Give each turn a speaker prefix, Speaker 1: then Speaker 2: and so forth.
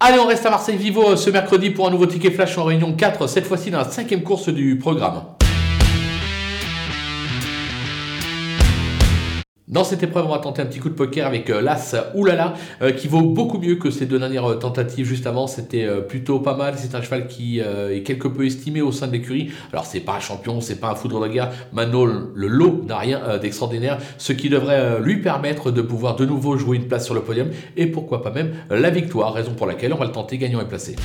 Speaker 1: Allez, on reste à Marseille Vivo ce mercredi pour un nouveau ticket flash en réunion 4, cette fois-ci dans la cinquième course du programme. Dans cette épreuve, on va tenter un petit coup de poker avec euh, l'As Oulala, euh, qui vaut beaucoup mieux que ses deux dernières euh, tentatives juste avant. C'était plutôt pas mal. C'est un cheval qui est quelque peu estimé au sein de l'écurie. Alors, c'est pas un champion, c'est pas un foudre de guerre. Maintenant, le lot n'a rien d'extraordinaire, ce qui devrait lui permettre de pouvoir de nouveau jouer une place sur le podium et pourquoi pas même la victoire, raison pour laquelle on va le tenter gagnant et placé.